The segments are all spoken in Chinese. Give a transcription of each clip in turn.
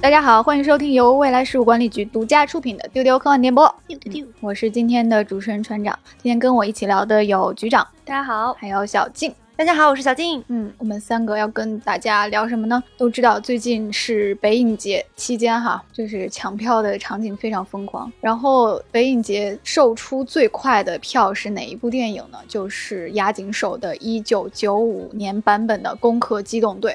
大家好，欢迎收听由未来事务管理局独家出品的《丢丢科幻电波》。丢丢丢！我是今天的主持人船长。今天跟我一起聊的有局长，大家好，还有小静。大家好，我是小静。嗯，我们三个要跟大家聊什么呢？都知道最近是北影节期间哈，就是抢票的场景非常疯狂。然后北影节售出最快的票是哪一部电影呢？就是押井守的1995年版本的《攻壳机动队》。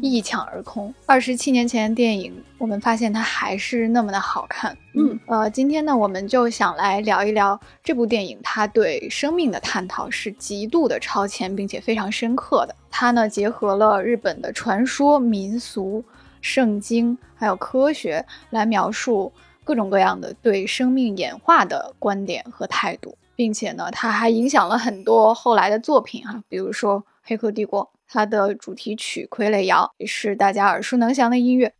一抢而空。二十七年前的电影，我们发现它还是那么的好看。嗯，呃，今天呢，我们就想来聊一聊这部电影，它对生命的探讨是极度的超前，并且非常深刻的。它呢，结合了日本的传说、民俗、圣经，还有科学，来描述各种各样的对生命演化的观点和态度，并且呢，它还影响了很多后来的作品哈，比如说《黑客帝国》。它的主题曲《傀儡摇》也是大家耳熟能详的音乐，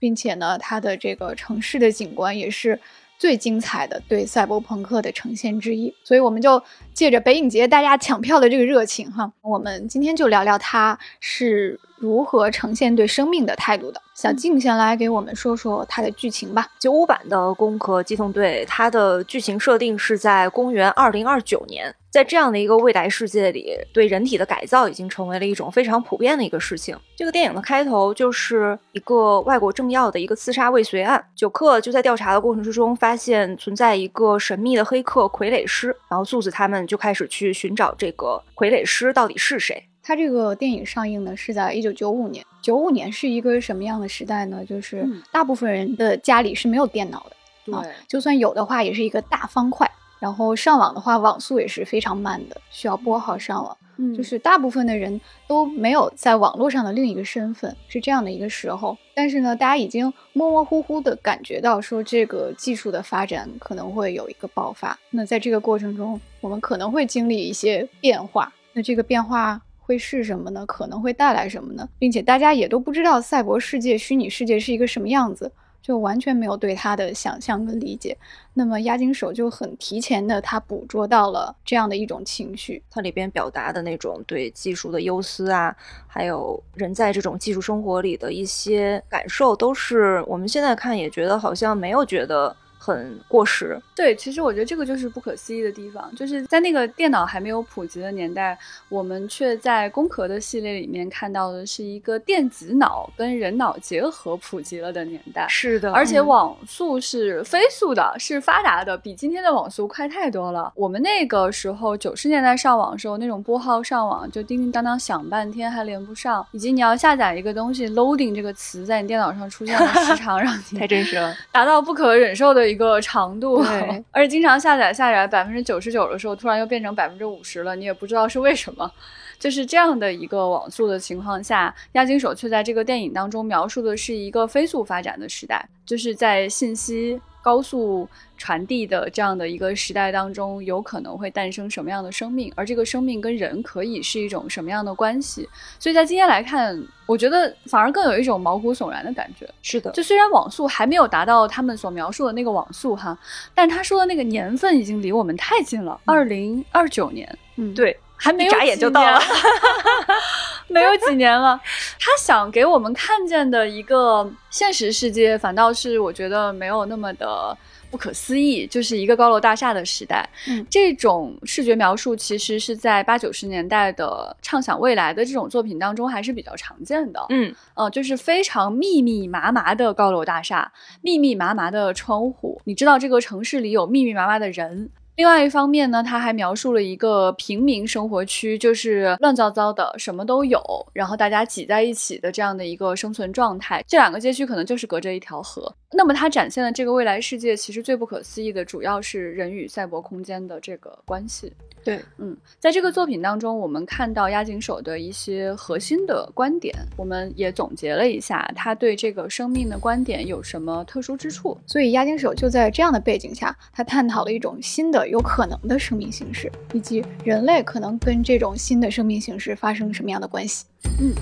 并且呢，它的这个城市的景观也是最精彩的对赛博朋克的呈现之一。所以，我们就借着北影节大家抢票的这个热情，哈，我们今天就聊聊它是。如何呈现对生命的态度的？小静先来给我们说说它的剧情吧。九五版的《攻壳机动队》，它的剧情设定是在公元二零二九年，在这样的一个未来世界里，对人体的改造已经成为了一种非常普遍的一个事情。这个电影的开头就是一个外国政要的一个刺杀未遂案，九克就在调查的过程之中发现存在一个神秘的黑客傀儡师，然后素子他们就开始去寻找这个傀儡师到底是谁。它这个电影上映呢是在一九九五年，九五年是一个什么样的时代呢？就是大部分人的家里是没有电脑的，啊，就算有的话也是一个大方块，然后上网的话网速也是非常慢的，需要拨号上网，嗯，就是大部分的人都没有在网络上的另一个身份，是这样的一个时候。但是呢，大家已经模模糊糊的感觉到说这个技术的发展可能会有一个爆发，那在这个过程中，我们可能会经历一些变化，那这个变化。会是什么呢？可能会带来什么呢？并且大家也都不知道赛博世界、虚拟世界是一个什么样子，就完全没有对它的想象跟理解。那么押金手就很提前的，他捕捉到了这样的一种情绪，它里边表达的那种对技术的忧思啊，还有人在这种技术生活里的一些感受，都是我们现在看也觉得好像没有觉得。很过时，对，其实我觉得这个就是不可思议的地方，就是在那个电脑还没有普及的年代，我们却在工壳的系列里面看到的是一个电子脑跟人脑结合普及了的年代。是的，而且网速是飞速的，是发达的，比今天的网速快太多了。我们那个时候九十年代上网的时候，那种拨号上网就叮叮当当响半天还连不上，以及你要下载一个东西，loading 这个词在你电脑上出现的时长 让你太真实了，达到不可忍受的。一个长度，而且经常下载下载百分之九十九的时候，突然又变成百分之五十了，你也不知道是为什么。就是这样的一个网速的情况下，押金手却在这个电影当中描述的是一个飞速发展的时代，就是在信息。高速传递的这样的一个时代当中，有可能会诞生什么样的生命？而这个生命跟人可以是一种什么样的关系？所以在今天来看，我觉得反而更有一种毛骨悚然的感觉。是的，就虽然网速还没有达到他们所描述的那个网速哈，但他说的那个年份已经离我们太近了，二零二九年。嗯，对。还没有眨眼就到了，没有几年了。他想给我们看见的一个现实世界，反倒是我觉得没有那么的不可思议，就是一个高楼大厦的时代。嗯，这种视觉描述其实是在八九十年代的畅想未来的这种作品当中还是比较常见的。嗯，呃，就是非常密密麻麻的高楼大厦，密密麻麻的窗户，你知道这个城市里有密密麻麻的人。另外一方面呢，他还描述了一个平民生活区，就是乱糟糟的，什么都有，然后大家挤在一起的这样的一个生存状态。这两个街区可能就是隔着一条河。那么，它展现的这个未来世界，其实最不可思议的，主要是人与赛博空间的这个关系。对，嗯，在这个作品当中，我们看到押井守的一些核心的观点，我们也总结了一下，他对这个生命的观点有什么特殊之处。所以，押井守就在这样的背景下，他探讨了一种新的有可能的生命形式，以及人类可能跟这种新的生命形式发生什么样的关系。嗯。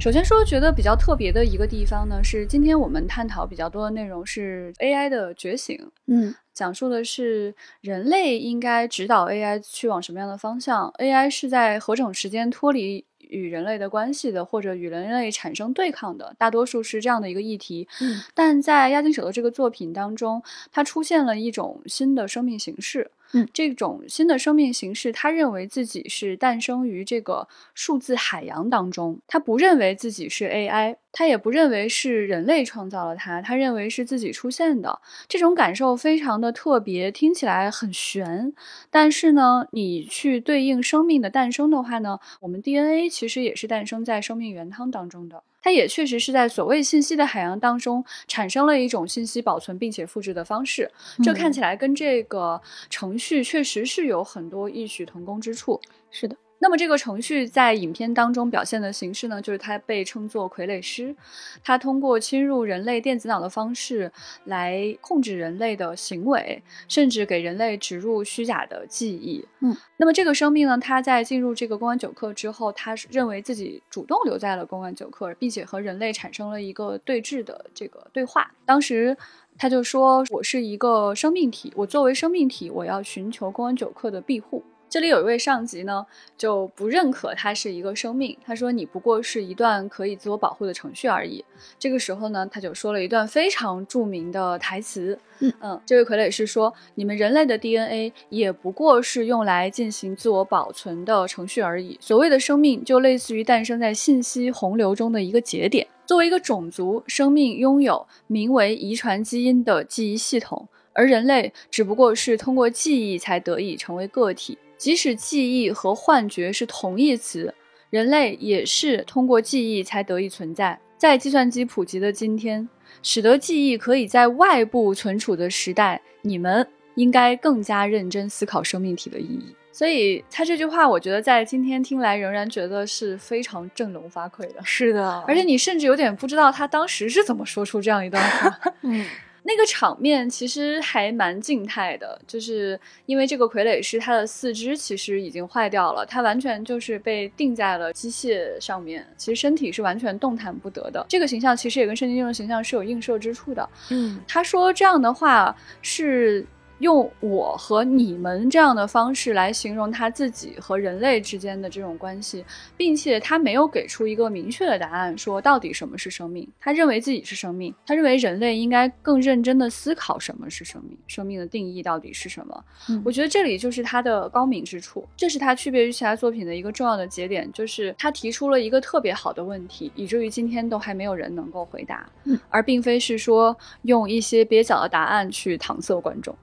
首先说，觉得比较特别的一个地方呢，是今天我们探讨比较多的内容是 AI 的觉醒，嗯讲述的是人类应该指导 AI 去往什么样的方向，AI 是在何种时间脱离与人类的关系的，或者与人类产生对抗的，大多数是这样的一个议题。嗯但在押金手的这个作品当中，它出现了一种新的生命形式。嗯这种新的生命形式，他认为自己是诞生于这个数字海洋当中，他不认为自己是 AI，他也不认为是人类创造了它，他认为是自己出现的。这种感受非常的特别，听起来很玄，但是呢，你去对应生命的诞生的话呢，我们 DNA 其实也是诞生在生命原汤当中的。它也确实是在所谓信息的海洋当中产生了一种信息保存并且复制的方式，这看起来跟这个程序确实是有很多异曲同工之处。是的，那么这个程序在影片当中表现的形式呢，就是它被称作傀儡师，它通过侵入人类电子脑的方式来控制人类的行为，甚至给人类植入虚假的记忆。嗯，那么这个生命呢，它在进入这个公安九课之后，它是认为自己主动留在了公安九课，并且和人类产生了一个对峙的这个对话。当时。他就说：“我是一个生命体，我作为生命体，我要寻求公安九课的庇护。”这里有一位上级呢，就不认可它是一个生命。他说：“你不过是一段可以自我保护的程序而已。”这个时候呢，他就说了一段非常著名的台词。嗯这位傀儡是说：“你们人类的 DNA 也不过是用来进行自我保存的程序而已。所谓的生命，就类似于诞生在信息洪流中的一个节点。作为一个种族，生命拥有名为遗传基因的记忆系统，而人类只不过是通过记忆才得以成为个体。即使记忆和幻觉是同义词，人类也是通过记忆才得以存在。在计算机普及的今天，使得记忆可以在外部存储的时代，你们应该更加认真思考生命体的意义。所以他这句话，我觉得在今天听来仍然觉得是非常振聋发聩的。是的，而且你甚至有点不知道他当时是怎么说出这样一段话。嗯 那个场面其实还蛮静态的，就是因为这个傀儡师他的四肢其实已经坏掉了，他完全就是被定在了机械上面，其实身体是完全动弹不得的。这个形象其实也跟圣经中的形象是有映射之处的。嗯他说这样的话是用我和你们这样的方式来形容他自己和人类之间的这种关系，并且他没有给出一个明确的答案，说到底什么是生命。他认为自己是生命，他认为人类应该更认真的思考什么是生命，生命的定义到底是什么。嗯我觉得这里就是他的高明之处，这是他区别于其他作品的一个重要的节点，就是他提出了一个特别好的问题，以至于今天都还没有人能够回答，嗯而并非是说用一些蹩脚的答案去搪塞观众。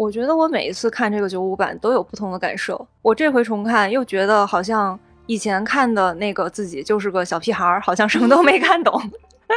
我觉得我每一次看这个九五版都有不同的感受。我这回重看又觉得好像以前看的那个自己就是个小屁孩儿，好像什么都没看懂。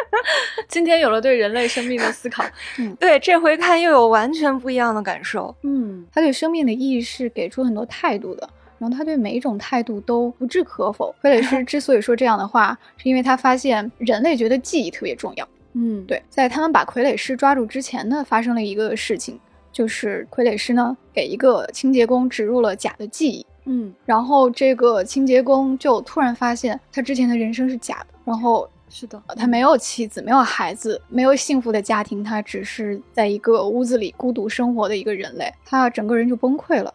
今天有了对人类生命的思考，对，这回看又有完全不一样的感受。嗯他对生命的意义是给出很多态度的，然后他对每一种态度都不置可否。傀儡师之所以说这样的话，是因为他发现人类觉得记忆特别重要。嗯，对，在他们把傀儡师抓住之前呢，发生了一个事情，就是傀儡师呢给一个清洁工植入了假的记忆，嗯，然后这个清洁工就突然发现他之前的人生是假的，然后是的，他没有妻子，没有孩子，没有幸福的家庭，他只是在一个屋子里孤独生活的一个人类，他整个人就崩溃了。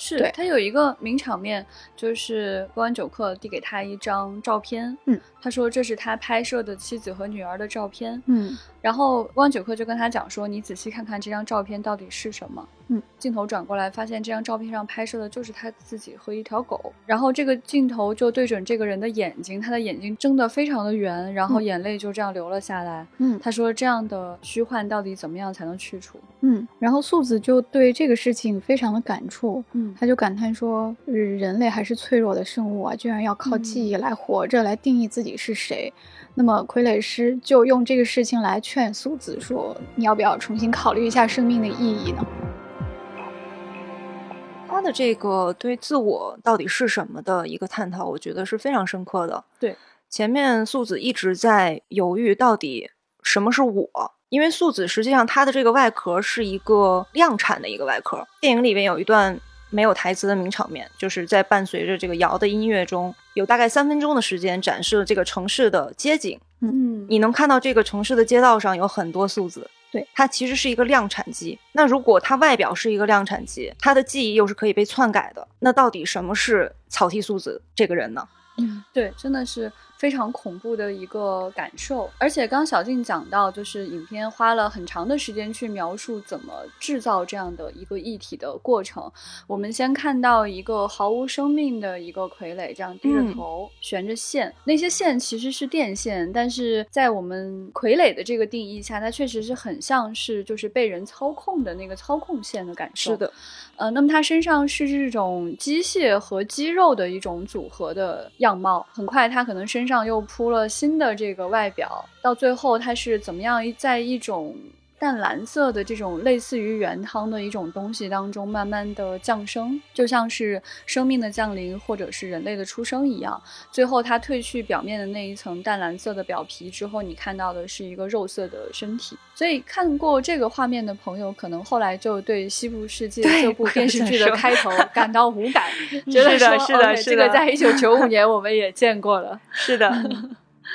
是他有一个名场面，就是公安九克递给他一张照片，嗯，他说这是他拍摄的妻子和女儿的照片，嗯然后公安九克就跟他讲说，你仔细看看这张照片到底是什么。嗯，镜头转过来，发现这张照片上拍摄的就是他自己和一条狗。然后这个镜头就对准这个人的眼睛，他的眼睛睁得非常的圆，然后嗯眼泪就这样流了下来。嗯他说这样的虚幻到底怎么样才能去除？嗯，然后素子就对这个事情非常的感触，嗯他就感叹说，呃人类还是脆弱的生物啊，居然要靠记忆来活着，来定义自己是谁。那么傀儡师就用这个事情来劝素子说，你要不要重新考虑一下生命的意义呢？他的这个对自我到底是什么的一个探讨，我觉得是非常深刻的。对，前面素子一直在犹豫到底什么是我，因为素子实际上他的这个外壳是一个量产的一个外壳。电影里面有一段没有台词的名场面，就是在伴随着这个摇的音乐中，有大概三分钟的时间展示了这个城市的街景。嗯，你能看到这个城市的街道上有很多数字，对，它其实是一个量产机。那如果它外表是一个量产机，它的记忆又是可以被篡改的，那到底什么是草剃素子这个人呢？嗯，对，真的是非常恐怖的一个感受。而且刚小静讲到，就是影片花了很长的时间去描述怎么制造这样的一个一体的过程。我们先看到一个毫无生命的一个傀儡，这样低着头悬着线，那些线其实是电线，但是在我们傀儡的这个定义下，它确实是很像是就是被人操控的那个操控线的感受。是的，呃，那么它身上是这种机械和肌肉的一种组合的样貌。很快，它可能身上又铺了新的这个外表，到最后它是怎么样在一种淡蓝色的这种类似于原汤的一种东西当中慢慢的降生，就像是生命的降临或者是人类的出生一样。最后，它褪去表面的那一层淡蓝色的表皮之后，你看到的是一个肉色的身体。所以，看过这个画面的朋友，可能后来就对《西部世界》这部电视剧的开头 感到无感，觉得说是的，是的，这个在一九九五年我们也见过了。是的。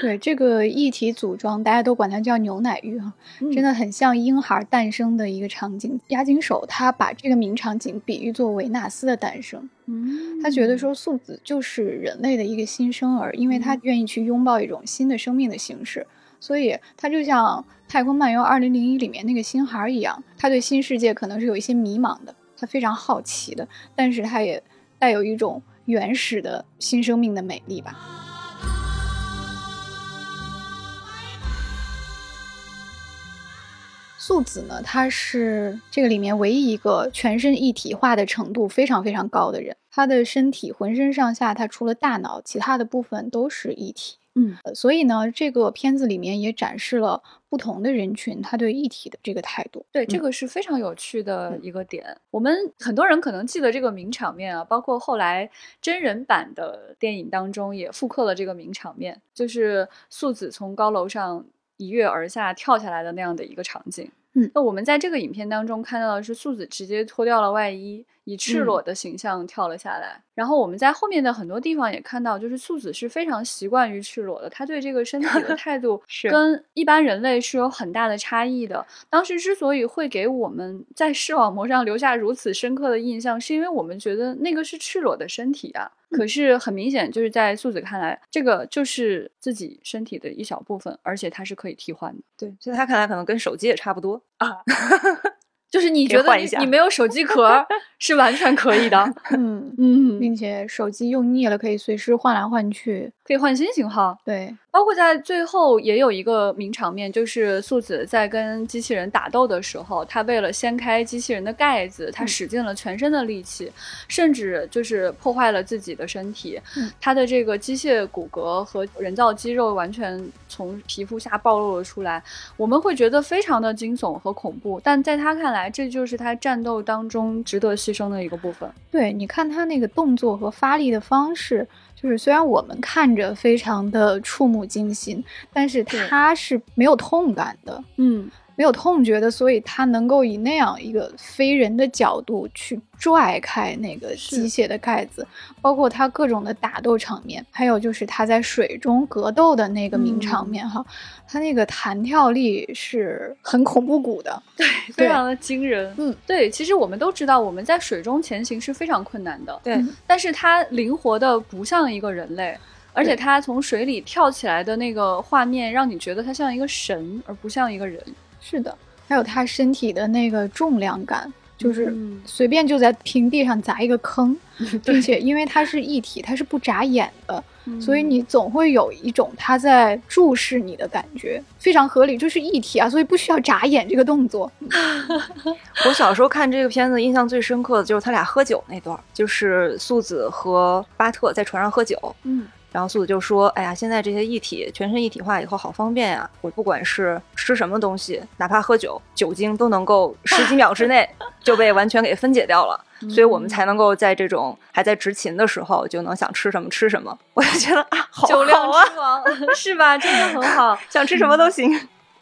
对这个一体组装，大家都管它叫牛奶浴哈，嗯。真的很像婴孩诞生的一个场景。押井守他把这个名场景比喻作维纳斯的诞生，嗯。他觉得说。素子就是人类的一个新生儿，因为他愿意去拥抱一种新的生命的形式，所以他就像《太空漫游2001》里面那个星孩一样，他对新世界可能是有一些迷茫的，他非常好奇的，但是他也带有一种原始的新生命的美丽吧。素子呢，他是这个里面唯一一个全身一体化的程度非常非常高的人。他的身体浑身上下，他除了大脑，其他的部分都是一体。嗯呃，所以呢，这个片子里面也展示了不同的人群他对一体的这个态度。对，这嗯个是非常有趣的一个点。我们很多人可能记得这个名场面啊，包括后来真人版的电影当中也复刻了这个名场面，就是素子从高楼上一跃而下跳下来的那样的一个场景。嗯那我们在这个影片当中看到的是素子直接脱掉了外衣，以赤裸的形象跳了下来。然后我们在后面的很多地方也看到，就是素子是非常习惯于赤裸的，他对这个身体的 态度是跟一般人类是有很大的差异的。当时之所以会给我们在视网膜上留下如此深刻的印象，是因为我们觉得那个是赤裸的身体啊。可是很明显，就是在素子看来，这个就是自己身体的一小部分，而且它是可以替换的。对，所以他看来，可能跟手机也差不多。就是你觉得你你没有手机壳 是完全可以的，嗯，嗯，并且手机用腻了可以随时换来换去。可以换新型号。对，包括在最后也有一个名场面，就是素子在跟机器人打斗的时候，他为了掀开机器人的盖子，她嗯使尽了全身的力气，甚至就是破坏了自己的身体。嗯她的这个机械骨骼和人造肌肉完全从皮肤下暴露了出来，我们会觉得非常的惊悚和恐怖，但在他看来，这就是他战斗当中值得牺牲的一个部分。对，你看他那个动作和发力的方式，就是虽然我们看着非常的触目惊心，但是对。他是没有痛感的，嗯，没有痛觉的，所以他能够以那样一个非人的角度去拽开那个机械的盖子，包括他各种的打斗场面，还有就是他在水中格斗的那个名场嗯面哈，他那个弹跳力是很恐怖谷的。对非常的惊人。嗯，对，其实我们都知道，我们在水中前行是非常困难的。对，嗯但是它灵活的不像一个人类，而且对它从水里跳起来的那个画面，让你觉得他像一个神，而不像一个人。是的，还有他身体的那个重量感，就是嗯随便就在平地上砸一个坑，并且因为它是一体，它是不眨眼的，所以你总会有一种他在注视你的感觉，非常合理，就是一体啊，所以不需要眨眼这个动作。我小时候看这个片子，印象最深刻的就是他俩喝酒那段，就是素子和巴特在船上喝酒，嗯然后素子就说：“哎呀，现在这些一体全身一体化以后好方便呀！我不管是吃什么东西，哪怕喝酒，酒精都能够十几秒之内 就被完全给分解掉了，所以我们才能够在这种还在执勤的时候就能想吃什么吃什么。我就觉得啊，好酒量好啊，之王是吧？真的很好。想吃什么都行。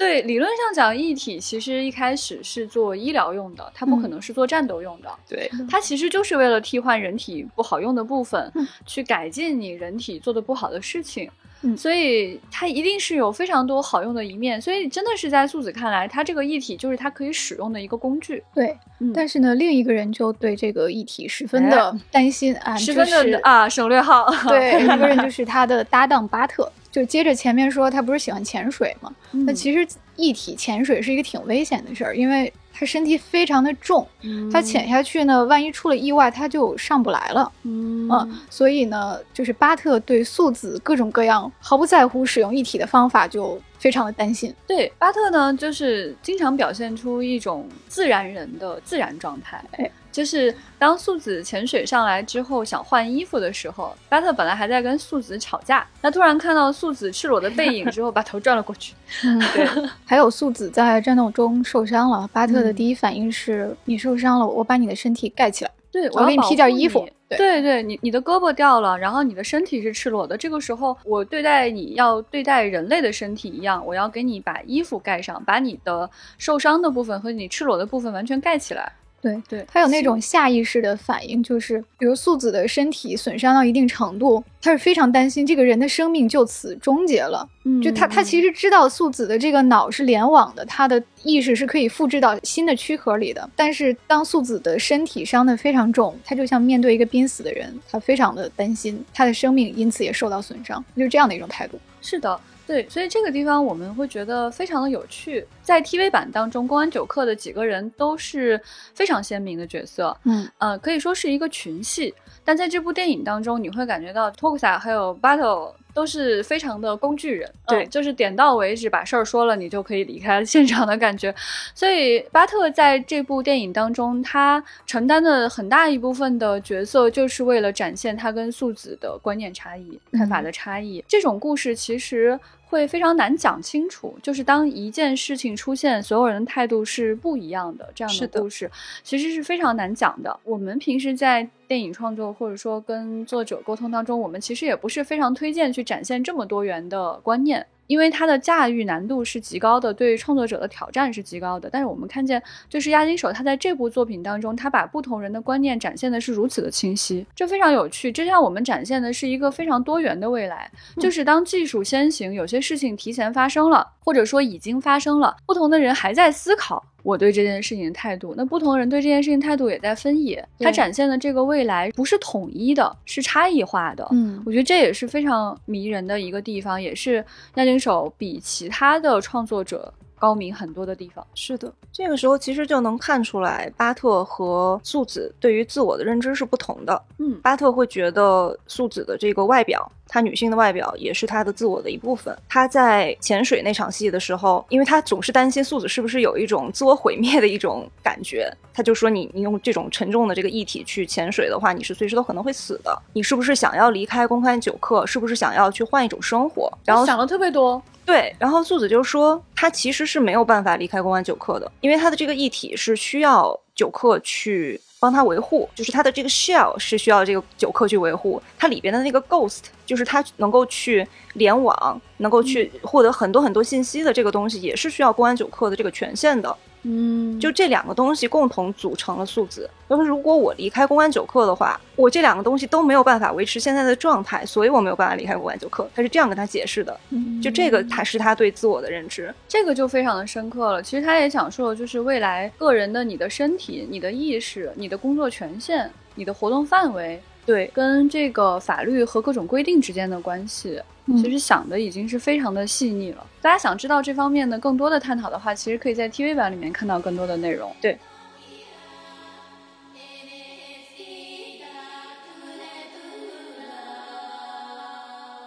对，理论上讲，义体其实一开始是做医疗用的，它不可能是做战斗用的。对，它其实就是为了替换人体不好用的部分，嗯去改进你人体做的不好的事情。嗯所以它一定是有非常多好用的一面。所以真的是在素子看来，它这个一体就是它可以使用的一个工具。对，嗯但是呢，另一个人就对这个议体十分的担心啊，十分就是的啊省略号。对，一个人就是他的搭档巴特。就接着前面说，他不是喜欢潜水吗？嗯那其实一体潜水是一个挺危险的事儿，因为他身体非常的重，他潜下去呢，万一出了意外，他就上不来了。嗯嗯，所以呢，就是巴特对素子各种各样毫不在乎使用一体的方法，就非常的担心。对，巴特呢，就是经常表现出一种自然人的自然状态。哎，就是当素子潜水上来之后，想换衣服的时候，巴特本来还在跟素子吵架，他突然看到素子赤裸的背影之后，把头转了过去。嗯，对。还有素子在战斗中受伤了，巴特的嗯第一反应是：你受伤了，我把你的身体盖起来。对，我给你披件衣服对对对你你的胳膊掉了，然后你的身体是赤裸的。这个时候，我对待你要对待人类的身体一样，我要给你把衣服盖上，把你的受伤的部分和你赤裸的部分完全盖起来。对对，他有那种下意识的反应，就是比如素子的身体损伤到一定程度，他是非常担心这个人的生命就此终结了。嗯就他他其实知道素子的这个脑是联网的，他的意识是可以复制到新的躯壳里的。但是当素子的身体伤得非常重，他就像面对一个濒死的人，他非常的担心他的生命因此也受到损伤，就是这样的一种态度。是的，对，所以这个地方我们会觉得非常的有趣。在 TV 版当中，公安九课的几个人都是非常鲜明的角色，嗯呃，可以说是一个群戏。但在这部电影当中，你会感觉到 Tokusa 还有 Battle 都是非常的工具人，对嗯就是点到为止，把事儿说了，你就可以离开现场的感觉。所以巴特在这部电影当中，他承担的很大一部分的角色，就是为了展现他跟素子的观念差异、看法的差异。这种故事其实。会非常难讲清楚，就是当一件事情出现，所有人的态度是不一样的，这样的的故事其实是非常难讲的。我们平时在电影创作或者说跟作者沟通当中，我们其实也不是非常推荐去展现这么多元的观念。因为它的驾驭难度是极高的，对创作者的挑战是极高的。但是我们看见，就是押金手他在这部作品当中，他把不同人的观念展现的是如此的清晰，这非常有趣。这让我们展现的是一个非常多元的未来，就是当技术先行，有些事情提前发生了，或者说已经发生了，不同的人还在思考。我对这件事情的态度，那不同人对这件事情态度也在分野。它展现的这个未来不是统一的，是差异化的。嗯我觉得这也是非常迷人的一个地方，也是押井守比其他的创作者高明很多的地方。是的，这个时候其实就能看出来，巴特和素子对于自我的认知是不同的。嗯巴特会觉得素子的这个外表，她女性的外表也是她的自我的一部分。他在潜水那场戏的时候，因为他总是担心素子是不是有一种自我毁灭的一种感觉，他就说你你用这种沉重的这个液体去潜水的话，你是随时都可能会死的。你是不是想要离开公开九课？是不是想要去换一种生活？然后想了特别多，对，然后素子就说，她其实是没有办法离开公安九课的，因为她的这个议题是需要九课去帮他维护，就是它的这个 shell 是需要这个九课去维护，它里边的那个 ghost 就是它能够去联网，能够去获得很多很多信息的这个东西，也是需要公安九课的这个权限的。嗯就这两个东西共同组成了素子。那么如果我离开公安九课的话，我这两个东西都没有办法维持现在的状态，所以我没有办法离开公安九课。他是这样跟他解释的。嗯就这个，他是他对自我的认知。这个就非常的深刻了。其实他也讲述了，就是未来个人的你的身体、你的意识、你的工作权限、你的活动范围，对，跟这个法律和各种规定之间的关系。嗯其实想的已经是非常的细腻了。大家想知道这方面的更多的探讨的话，其实可以在 TV 版里面看到更多的内容。对。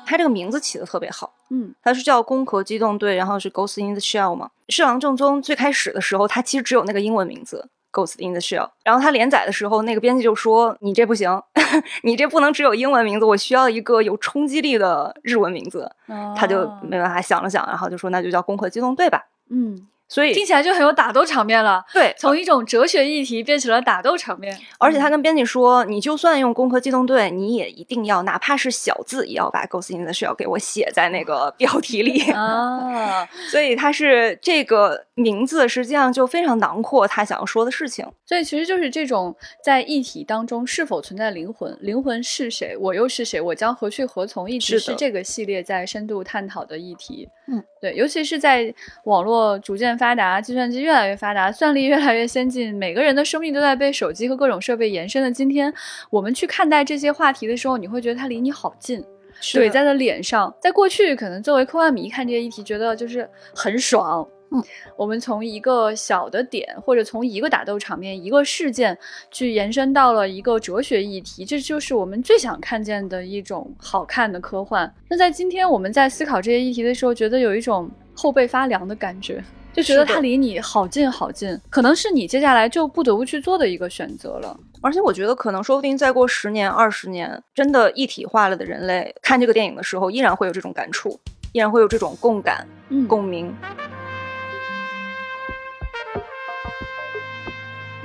他这个名字起的特别好，嗯他是叫《攻壳机动队》，然后是 Ghost in the Shell 嘛。《侍郎正宗》最开始的时候，它其实只有那个英文名字 Ghost in the Shell。然后他连载的时候，那个编辑就说：“你这不行，你这不能只有英文名字，我需要一个有冲击力的日文名字。”他就啊没办法想了想，然后就说：“那就叫《攻壳机动队》吧。”嗯所以听起来就很有打斗场面了。对，从一种哲学议题变成了打斗场面。而且他跟编辑说，你就算用《攻壳机动队》，你也一定要哪怕是小字，也要把 Ghost in the Shell 给我写在那个标题里。啊，所以他是这个名字，实际上就非常囊括他想要说的事情。所以其实就是这种在议题当中是否存在灵魂，灵魂是谁，我又是谁，我将何去何从，一直是这个系列在深度探讨的议题。嗯，对，尤其是在网络逐渐发达，计算机越来越发达，算力越来越先进，每个人的生命都在被手机和各种设备延伸的今天，我们去看待这些话题的时候，你会觉得它离你好近。怼在了脸上。在过去，可能作为科幻迷看这些议题，觉得就是很爽。嗯，我们从一个小的点，或者从一个打斗场面、一个事件，去延伸到了一个哲学议题，这就是我们最想看见的一种好看的科幻。那在今天我们在思考这些议题的时候，觉得有一种后背发凉的感觉，就觉得它离你好近好近，可能是你接下来就不得不去做的一个选择了。而且我觉得，可能说不定再过十年、二十年，真的一体化了的人类看这个电影的时候，依然会有这种感触，依然会有这种共感、嗯共鸣。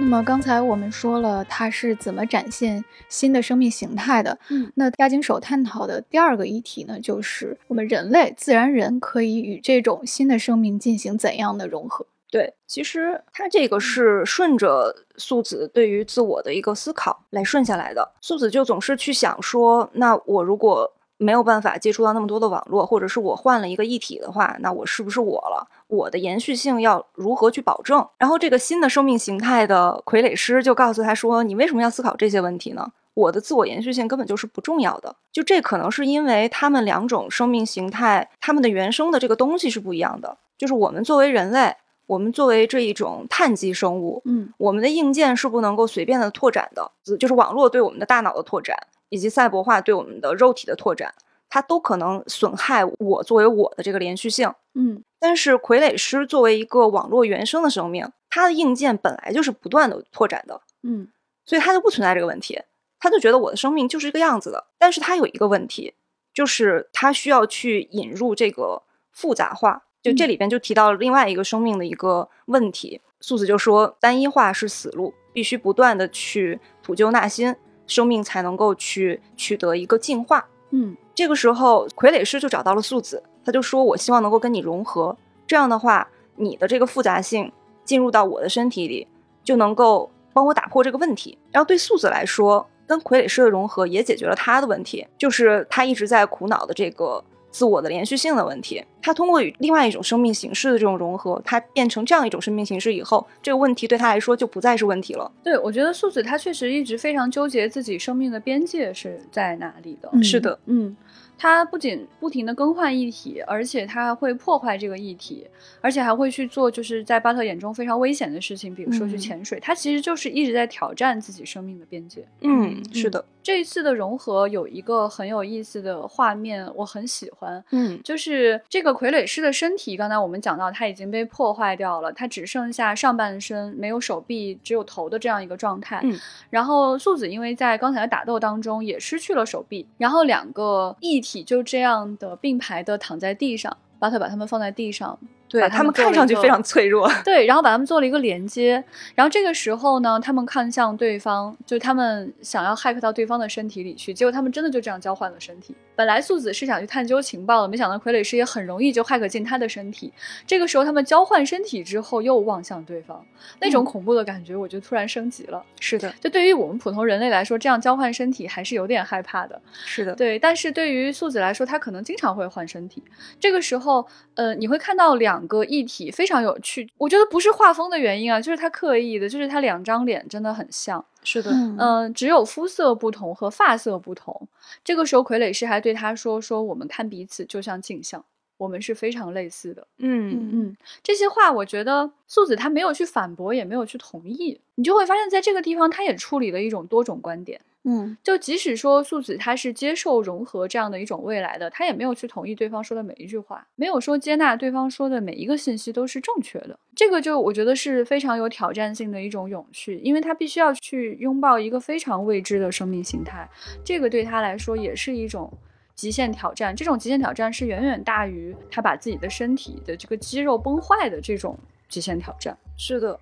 那么刚才我们说了它是怎么展现新的生命形态的，嗯，那押井守探讨的第二个议题呢，就是我们人类自然人可以与这种新的生命进行怎样的融合？对，其实它这个是顺着素子对于自我的一个思考来顺下来的。素子就总是去想说，那我如果没有办法接触到那么多的网络，或者是我换了一个一体的话，那我是不是我了？我的延续性要如何去保证？然后这个新的生命形态的傀儡师就告诉他说：“你为什么要思考这些问题呢？我的自我延续性根本就是不重要的。就这可能是因为他们两种生命形态，他们的原生的这个东西是不一样的。就是我们作为人类，我们作为这一种碳基生物，嗯我们的硬件是不能够随便的拓展的，就是网络对我们的大脑的拓展，以及赛博化对我们的肉体的拓展，它都可能损害我作为我的这个连续性。嗯但是傀儡师作为一个网络原生的生命，它的硬件本来就是不断的拓展的，嗯所以它就不存在这个问题。他就觉得我的生命就是这个样子的，但是他有一个问题，就是他需要去引入这个复杂化。就这里边就提到了另外一个生命的一个问题，素子就说单一化是死路，必须不断的去普救纳新，生命才能够去取得一个进化。嗯这个时候，傀儡师就找到了素子，他就说：“我希望能够跟你融合，这样的话，你的这个复杂性进入到我的身体里，就能够帮我打破这个问题。然后对素子来说，跟傀儡师的融合也解决了他的问题，就是他一直在苦恼的这个自我的连续性的问题。他通过与另外一种生命形式的这种融合，他变成这样一种生命形式以后，这个问题对他来说就不再是问题了。对，我觉得素子他确实一直非常纠结自己生命的边界是在哪里的。嗯是的，嗯，他不仅不停的更换议题，而且他会破坏这个议题，而且还会去做就是在巴特眼中非常危险的事情，比如说去嗯潜水。他其实就是一直在挑战自己生命的边界。嗯，是的，这一次的融合有一个很有意思的画面，我很喜欢。嗯就是这个傀儡师的身体，刚才我们讲到，他已经被破坏掉了，他只剩下上半身，没有手臂，只有头的这样一个状态。嗯然后素子因为在刚才的打斗当中也失去了手臂，然后两个异体就这样的并排的躺在地上，巴特把他们放在地上，对把他他们看上去非常脆弱。对，然后把他们做了一个连接，然后这个时候呢，他们看向对方，就他们想要 hack 到对方的身体里去，结果他们真的就这样交换了身体。本来素子是想去探究情报的，没想到傀儡师也很容易就 hack 进他的身体。这个时候他们交换身体之后又望向对方，那种嗯恐怖的感觉，我就突然升级了。是的，就对于我们普通人类来说，这样交换身体还是有点害怕的。是的，对，但是对于素子来说，她可能经常会换身体。这个时候，呃，你会看到两个异体非常有趣。我觉得不是画风的原因啊，就是他刻意的，就是他两张脸真的很像。是的，嗯。嗯、只有肤色不同和发色不同。这个时候，傀儡师还对他说：“说我们看彼此就像镜像，我们是非常类似的。”嗯嗯，这些话我觉得素子她没有去反驳，也没有去同意，你就会发现在这个地方，她也处理了一种多种观点。嗯就即使说素子她是接受融合这样的一种未来的，她也没有去同意对方说的每一句话，没有说接纳对方说的每一个信息都是正确的。这个就我觉得是非常有挑战性的一种勇气，因为他必须要去拥抱一个非常未知的生命形态，这个对他来说也是一种极限挑战，这种极限挑战是远远大于他把自己的身体的这个肌肉崩坏的这种极限挑战。是的，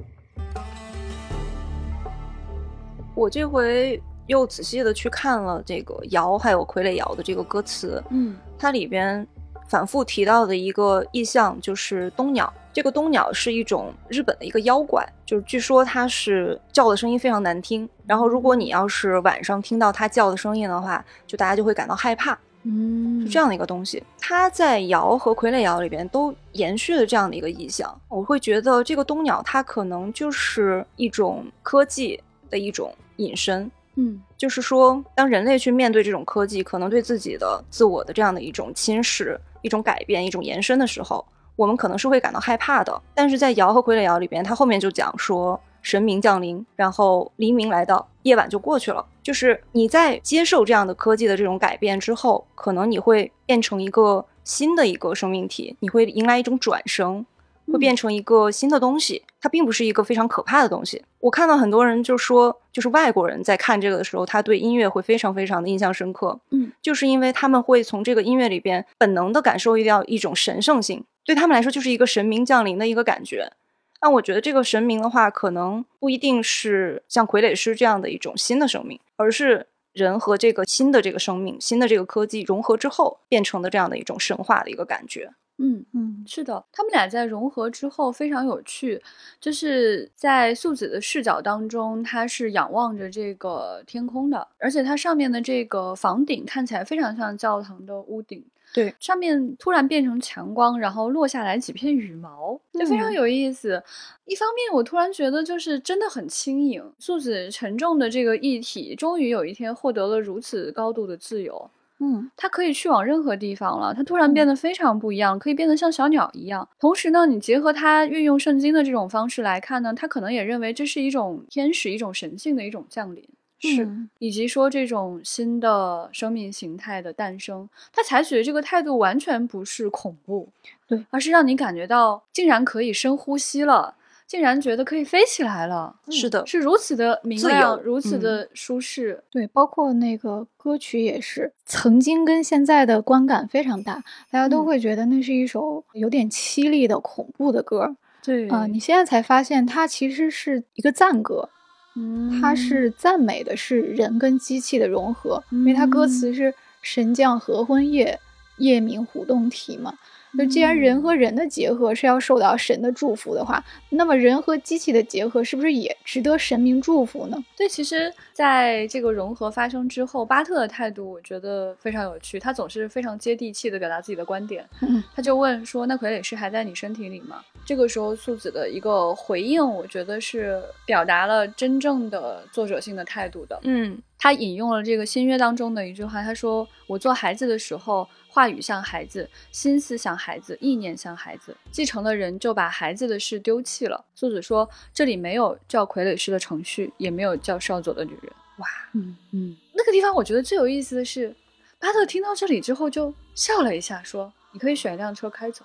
我这回又仔细的去看了这个瑶还有傀儡瑶的这个歌词，嗯它里边反复提到的一个意象就是冬鸟。这个冬鸟是一种日本的一个妖怪，就是据说它是叫的声音非常难听，然后如果你要是晚上听到它叫的声音的话，就大家就会感到害怕。嗯是这样的一个东西，它在瑶和傀儡瑶里边都延续了这样的一个意象。我会觉得这个冬鸟它可能就是一种科技的一种引申，嗯就是说，当人类去面对这种科技，可能对自己的自我的这样的一种侵蚀、一种改变、一种延伸的时候，我们可能是会感到害怕的。但是在瑶和傀儡瑶里边，它后面就讲说。神明降临，然后黎明来到，夜晚就过去了。就是你在接受这样的科技的这种改变之后，可能你会变成一个新的一个生命体，你会迎来一种转生，会变成一个新的东西。它并不是一个非常可怕的东西。我看到很多人就说，就是外国人在看这个的时候，他对音乐会非常非常的印象深刻。嗯，就是因为他们会从这个音乐里边本能的感受到一种神圣性，对他们来说就是一个神明降临的一个感觉。那我觉得这个神明的话，可能不一定是像傀儡师这样的一种新的生命，而是人和这个新的这个生命、新的这个科技融合之后变成的这样的一种神话的一个感觉。嗯嗯，是的，他们俩在融合之后非常有趣，就是在素子的视角当中，他是仰望着这个天空的，而且它上面的这个房顶看起来非常像教堂的屋顶。对，上面突然变成强光，然后落下来几片羽毛，就非常嗯有意思。一方面，我突然觉得就是真的很轻盈，素子沉重的这个议题，终于有一天获得了如此高度的自由。嗯，它可以去往任何地方了，它突然变得非常不一样，可以变得像小鸟一样。同时呢，你结合它运用圣经的这种方式来看呢，他可能也认为这是一种天使、一种神性的一种降临。是嗯。以及说这种新的生命形态的诞生，他采取的这个态度完全不是恐怖，对，而是让你感觉到竟然可以深呼吸了，竟然觉得可以飞起来了，是的，是如此的明亮，如此嗯。的舒适。对，包括那个歌曲也是，曾经跟现在的观感非常大，大家都嗯。会觉得那是一首有点凄厉的恐怖的歌对。啊、你现在才发现它其实是一个赞歌，嗯它是赞美的是人跟机器的融合，因为它歌嗯词是“神将合婚夜，夜明虎洞啼”嘛。就既然人嗯和人的结合是要受到神的祝福的话，那么人和机器的结合是不是也值得神明祝福呢？对，其实在这个融合发生之后，巴特的态度我觉得非常有趣，他总是非常接地气的表达自己的观点。嗯他就问说：“那傀儡师还在你身体里吗？”这个时候，素子的一个回应，我觉得是表达了真正的作者性的态度的。嗯他引用了这个新约当中的一句话，他说：“我做孩子的时候，话语像孩子，心思像孩子，意念像孩子。继承的人就把孩子的事丢弃了。”作者说：“这里没有叫傀儡师的程序，也没有叫少佐的女人。”哇，嗯嗯，那个地方我觉得最有意思的是，巴特听到这里之后就笑了一下，说：“你可以选一辆车开走。”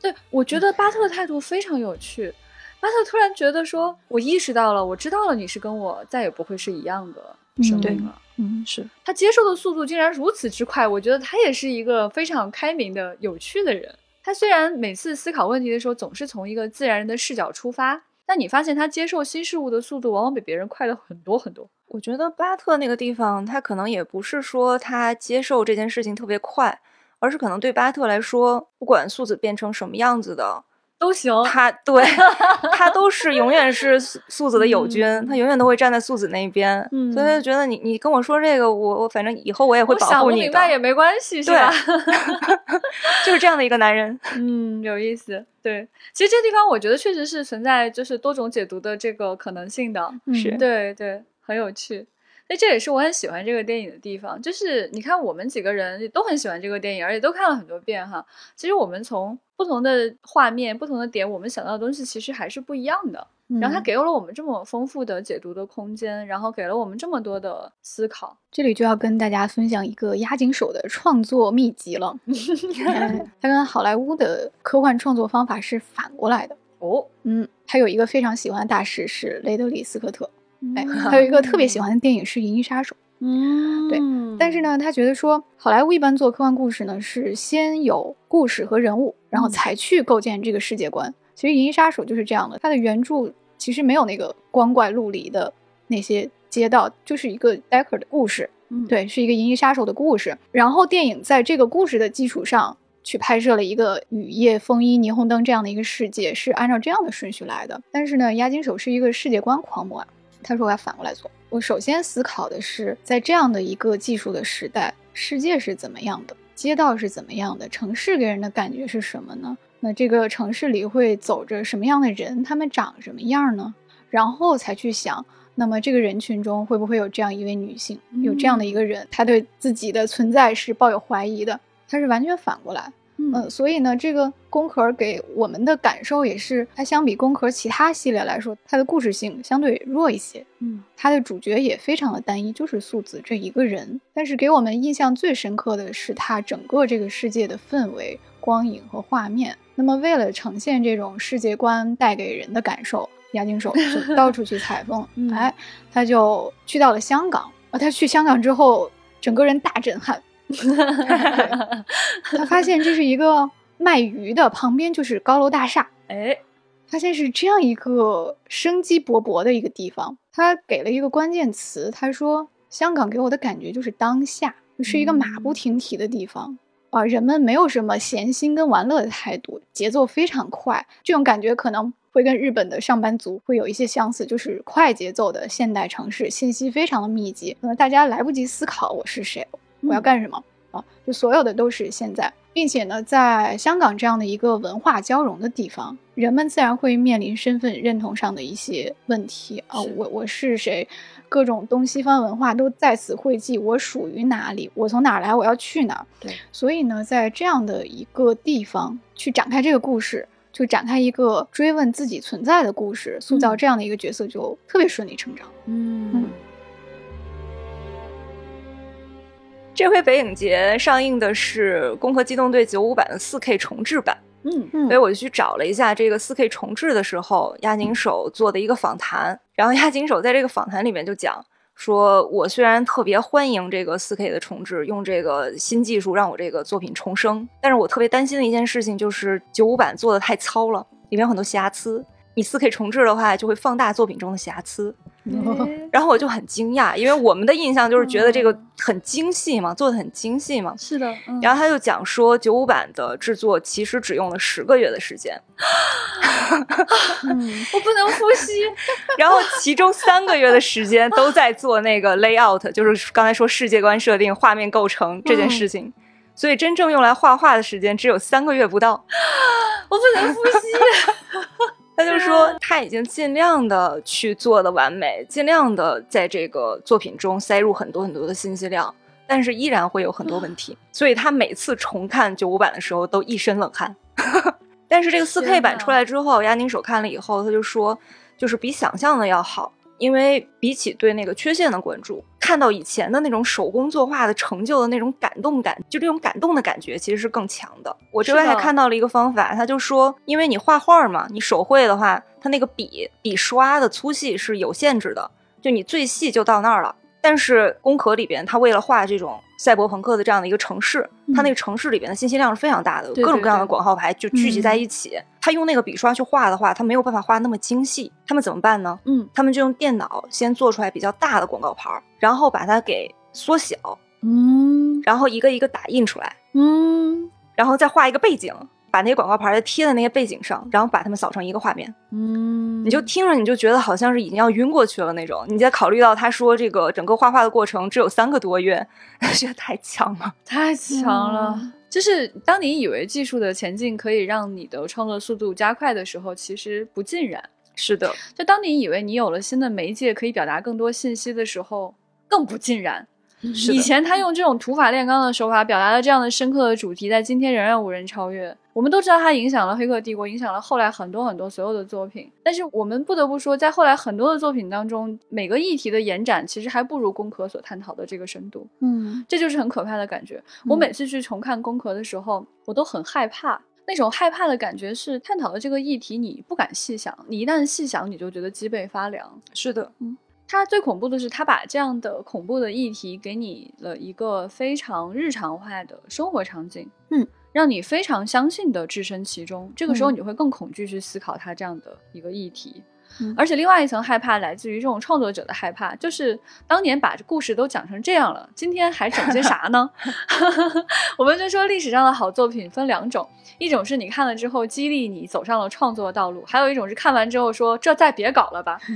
对我觉得巴特的态度非常有趣。巴特突然觉得说：“我意识到了，我知道了，你是跟我再也不会是一样的生对命了。嗯，是他接受的速度竟然如此之快，我觉得他也是一个非常开明的、有趣的人。他虽然每次思考问题的时候总是从一个自然人的视角出发，但你发现他接受新事物的速度往往比别人快了很多很多。我觉得巴特那个地方，他可能也不是说他接受这件事情特别快，而是可能对巴特来说，不管素子变成什么样子的，都行，他对他都是永远是素素子的友军，嗯他永远都会站在素子那边，嗯所以就觉得你你跟我说这个，我我反正以后我也会我想不保护你的，明白也没关系，是对吧？就是这样的一个男人。嗯，有意思。对，其实这地方我觉得确实是存在就是多种解读的这个可能性的。是嗯对对，很有趣。那这也是我很喜欢这个电影的地方，就是你看我们几个人都很喜欢这个电影，而且都看了很多遍哈。其实我们从不同的画面、不同的点，我们想到的东西其实还是不一样的。然后它嗯给了我们这么丰富的解读的空间，然后给了我们这么多的思考。这里就要跟大家分享一个押井守的创作秘籍了。嗯他跟好莱坞的科幻创作方法是反过来的。哦，嗯，他有一个非常喜欢的大师是雷德里·斯科特，哎，嗯还有一个特别喜欢的电影是《银翼杀手》。嗯，对但是呢，他觉得说，好莱坞一般做科幻故事呢，是先有故事和人物，然后嗯才去构建这个世界观。其实《银翼杀手》就是这样的，它的原著其实没有那个光怪陆离的那些街道，就是一个 Decker 的故事，嗯，对，是一个银翼杀手的故事。然后电影在这个故事的基础上去拍摄了一个雨夜、风衣、霓虹灯这样的一个世界，是按照这样的顺序来的。但是呢，押金手是一个世界观狂魔啊，他说我要反过来做。我首先思考的是，在这样的一个技术的时代，世界是怎么样的，街道是怎么样的，城市给人的感觉是什么呢？那这个城市里会走着什么样的人？他们长什么样呢？然后才去想，那么这个人群中会不会有这样一位女性，有这样的一个人，她对自己的存在是抱有怀疑的，她是完全反过来。嗯嗯，所以呢，这个宫壳给我们的感受也是，它相比宫壳其他系列来说，它的故事性相对弱一些。嗯它的主角也非常的单一，就是素子这一个人。但是给我们印象最深刻的是它整个这个世界的氛围、光影和画面。那么为了呈现这种世界观带给人的感受，押井守就 到处去采风。嗯哎，他就去到了香港。啊，他去香港之后，整个人大震撼。他发现这是一个卖鱼的，旁边就是高楼大厦。哎，发现是这样一个生机勃勃的一个地方。他给了一个关键词，他说：“香港给我的感觉就是当下，是一个马不停蹄的地方。啊，人们没有什么闲心跟玩乐的态度，节奏非常快。这种感觉可能会跟日本的上班族会有一些相似，就是快节奏的现代城市，信息非常的密集，可能大家来不及思考我是谁，我要干什么。啊，就所有的都是现在，并且呢，在香港这样的一个文化交融的地方，人们自然会面临身份认同上的一些问题啊，我我是谁？各种东西方文化都在此汇集，我属于哪里？我从哪儿来？我要去哪儿？对，所以呢，在这样的一个地方去展开这个故事，就展开一个追问自己存在的故事，塑造嗯这样的一个角色，就特别顺理成章。嗯这回北影节上映的是《攻壳机动队》九五版的四 K 重制版，嗯嗯所以我就去找了一下这个四 K 重制的时候，押井守做的一个访谈。然后押井守在这个访谈里面就讲说，我虽然特别欢迎这个四 K 的重制，用这个新技术让我这个作品重生，但是我特别担心的一件事情就是九五版做的太糙了，里面有很多瑕疵。你四 K 重置的话，就会放大作品中的瑕疵。然后我就很惊讶，因为我们的印象就是觉得这个很精细嘛，做的很精细嘛。是的，嗯然后他就讲说，九五版的制作其实只用了十个月的时间，嗯，我不能呼吸。然后其中三个月的时间都在做那个 layout，就是刚才说世界观设定、画面构成这件事情。所以真正用来画画的时间只有三个月不到。我不能呼吸。他就说他已经尽量的去做的完美，尽量的在这个作品中塞入很多很多的信息量，但是依然会有很多问题，所以他每次重看九五版的时候都一身冷汗。但是这个四 K 版出来之后，亚宁手看了以后，他就说，就是比想象的要好，因为比起对那个缺陷的关注，看到以前的那种手工作画的成就的那种感动感，就这种感动的感觉其实是更强的。我这边还看到了一个方法，他就说，因为你画画嘛，你手绘的话，它那个笔笔刷的粗细是有限制的，就你最细就到那儿了。但是工壳里边，他为了画这种赛博朋克的这样的一个城市，它那个城市里边的信息量是非常大的，各种各样的广告牌就聚集在一起。他用那个笔刷去画的话，他没有办法画那么精细。他们怎么办呢？嗯他们就用电脑先做出来比较大的广告牌儿，然后把它给缩小，嗯然后一个一个打印出来，嗯然后再画一个背景，把那些广告牌贴在那些背景上，然后把它们扫成一个画面。嗯，你就听着你就觉得好像是已经要晕过去了那种。你再考虑到他说这个整个画画的过程只有三个多月，觉得太强了。太强了。嗯就是当你以为技术的前进可以让你的创作速度加快的时候，其实不尽然。是的，就当你以为你有了新的媒介可以表达更多信息的时候，更不尽然。以前他用这种土法炼钢的手法表达了这样的深刻的主题，在今天仍然无人超越。我们都知道它影响了《黑客帝国》，影响了后来很多很多所有的作品。但是我们不得不说，在后来很多的作品当中，每个议题的延展其实还不如《攻壳》所探讨的这个深度。嗯这就是很可怕的感觉。我每次去重看《攻壳》的时候，我都很害怕。那种害怕的感觉是探讨的这个议题，你不敢细想，你一旦细想，你就觉得脊背发凉。是的，嗯它最恐怖的是，它把这样的恐怖的议题给你了一个非常日常化的生活场景，嗯，让你非常相信的置身其中。这个时候，嗯你会更恐惧去思考它这样的一个议题。嗯而且另外一层害怕来自于这种创作者的害怕，就是当年把这故事都讲成这样了，今天还整些啥呢？我们就说历史上的好作品分两种，一种是你看了之后激励你走上了创作道路，还有一种是看完之后说这再别搞了吧。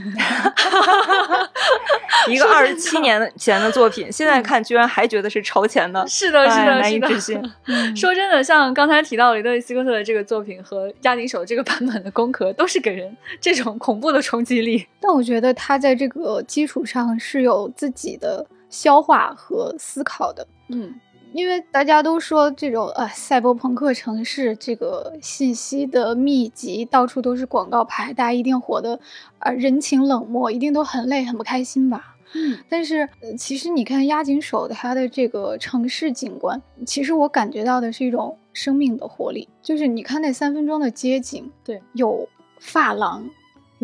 一个二十七年前的作品，现在看居然还觉得是超前的，是的，是的，哎难是的。以置信。说真的，像刚才提到雷德利·希科特的这个作品和亚丁手这个版本的《攻壳》，都是给人这种恐怖的冲击力。但我觉得他在这个基础上是有自己的消化和思考的。嗯，因为大家都说这种呃赛博朋克城市这个信息的密集，到处都是广告牌，大家一定活得啊人情冷漠，一定都很累很不开心吧。嗯，但是、呃其实你看押井守他的这个城市景观，其实我感觉到的是一种生命的活力，就是你看那三分钟的街景，对，有发廊，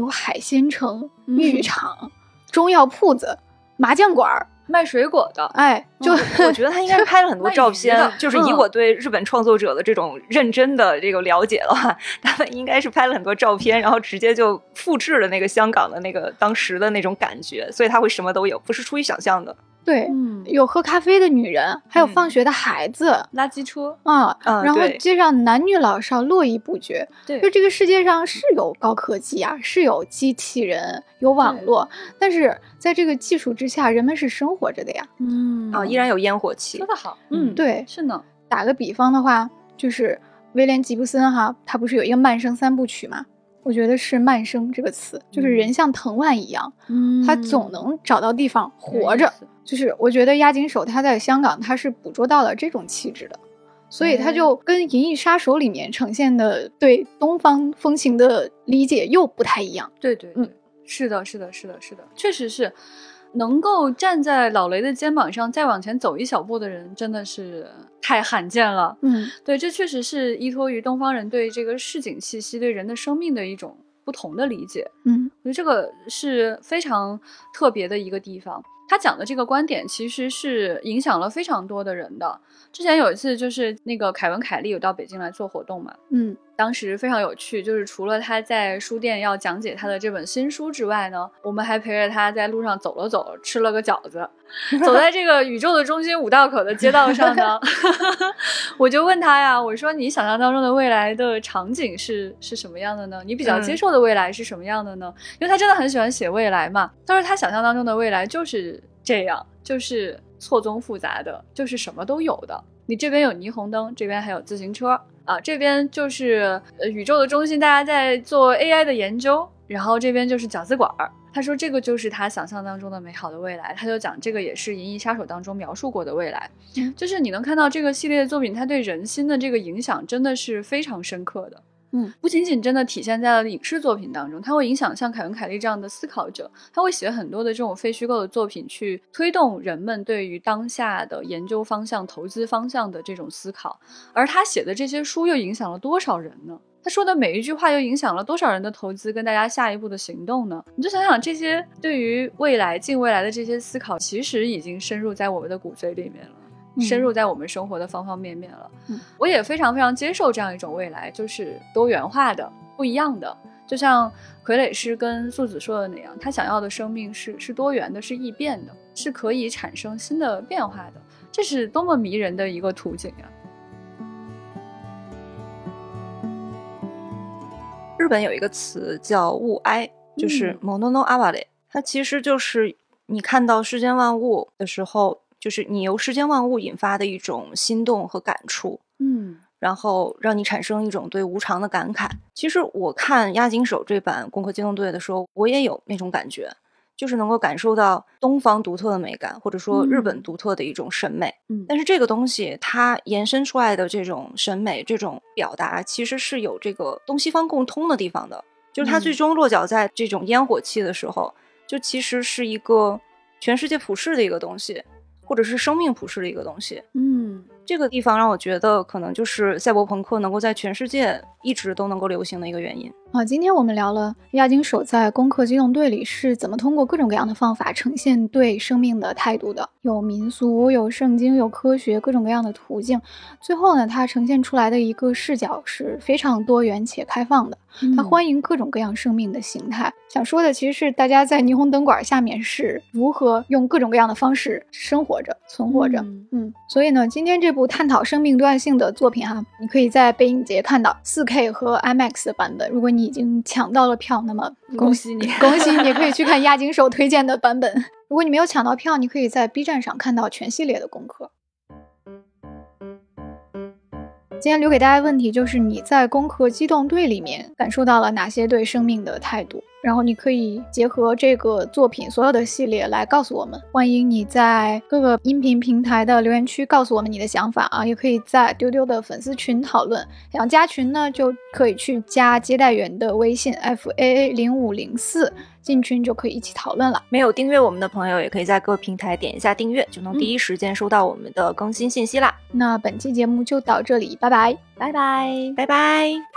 有海鲜城、嗯浴场、中药铺子、麻将馆儿，卖水果的，哎，就、我觉得他应该是拍了很多照片，就是以嗯我对日本创作者的这种认真的这个了解的话，他们应该是拍了很多照片，然后直接就复制了那个香港的那个当时的那种感觉，所以他会什么都有，不是出于想象的。对，嗯，有喝咖啡的女人，还有嗯放学的孩子。垃圾车，啊，嗯然后街上男女老少络绎不绝。对就这个世界上是有高科技啊，是有机器人，有网络，但是在这个技术之下，人们是生活着的呀。嗯啊，依然有烟火气说。得好，嗯对是呢，打个比方的话，就是威廉吉布森哈，他不是有一个慢生三部曲吗？我觉得是“慢生”这个词，就是人像藤蔓一样，嗯他总能找到地方活着。就是我觉得押井守他在香港他是捕捉到了这种气质的，所以他就跟《银翼杀手》里面呈现的对东方风情的理解又不太一样。对对对，嗯是的，是的，是的，是的，确实是能够站在老雷的肩膀上再往前走一小步的人，真的是太罕见了。嗯对，这确实是依托于东方人对这个市井气息、对人的生命的一种不同的理解。嗯我觉得这个是非常特别的一个地方。他讲的这个观点其实是影响了非常多的人的。之前有一次，就是那个凯文·凯利有到北京来做活动嘛，嗯当时非常有趣，就是除了他在书店要讲解他的这本新书之外呢，我们还陪着他在路上走了走，吃了个饺子。走在这个宇宙的中心五道口的街道上呢，我就问他呀，我说你想象当中的未来的场景是是什么样的呢？你比较接嗯受的未来是什么样的呢？因为他真的很喜欢写未来嘛。他说他想象当中的未来就是这样，就是错综复杂的，就是什么都有的。你这边有霓虹灯，这边还有自行车啊，这边就是呃宇宙的中心，大家在做 AI 的研究，然后这边就是饺子馆儿。他说这个就是他想象当中的美好的未来，他就讲这个也是《银翼杀手》当中描述过的未来，嗯就是你能看到这个系列作品，它对人心的这个影响真的是非常深刻的。嗯，不仅仅真的体现在了影视作品当中，它会影响像凯文·凯利这样的思考者，他会写很多的这种非虚构的作品，去推动人们对于当下的研究方向、投资方向的这种思考。而他写的这些书又影响了多少人呢？他说的每一句话又影响了多少人的投资跟大家下一步的行动呢？你就想想这些对于未来、近未来的这些思考，其实已经深入在我们的骨髓里面了。嗯深入在我们生活的方方面面了。嗯我也非常非常接受这样一种未来，就是多元化的、不一样的。就像傀儡师跟素子说的那样，他想要的生命是是多元的、是异变的，是可以产生新的变化的。这是多么迷人的一个图景啊！日本有一个词叫物哀，就是嗯 monono aware，它其实就是你看到世间万物的时候，就是你由世间万物引发的一种心动和感触。嗯然后让你产生一种对无常的感慨。其实我看押井守这版《攻壳机动队》的时候，我也有那种感觉，就是能够感受到东方独特的美感，或者说日本嗯独特的一种审美。嗯但是这个东西它延伸出来的这种审美、这种表达，其实是有这个东西方共通的地方的。就是它最嗯终落脚在这种烟火气的时候，就其实是一个全世界普世的一个东西，或者是生命普世的一个东西。嗯这个地方让我觉得，可能就是赛博朋克能够在全世界一直都能够流行的一个原因。啊，今天我们聊了亚金手在《攻克机动队》里是怎么通过各种各样的方法呈现对生命的态度的，有民俗，有圣经，有科学，各种各样的途径。最后呢，它呈现出来的一个视角是非常多元且开放的。它欢迎各种各样生命的形态。想说的其实是大家在霓虹灯管下面是如何用各种各样的方式生活着、存活着。嗯，所以呢，今天这部探讨生命多样性的作品哈，你可以在北影节看到 4K 和 IMAX 的版本。如果你已经抢到了票，那么恭喜你，恭喜你可以去看 亚锦手推荐的版本。如果你没有抢到票，你可以在 B 站上看到全系列的功课。今天留给大家问题就是：你在《攻壳机动队》里面感受到了哪些对生命的态度？然后你可以结合这个作品所有的系列来告诉我们。欢迎你在各个音频平台的留言区告诉我们你的想法啊，也可以在丢丢的粉丝群讨论。想加群呢，就可以去加接待员的微信 f a a 零五零四，进群就可以一起讨论了。没有订阅我们的朋友，也可以在各平台点一下订阅，就能第一时间收到我们的更新信息啦。那本期节目就到这里，拜拜，拜拜，拜拜。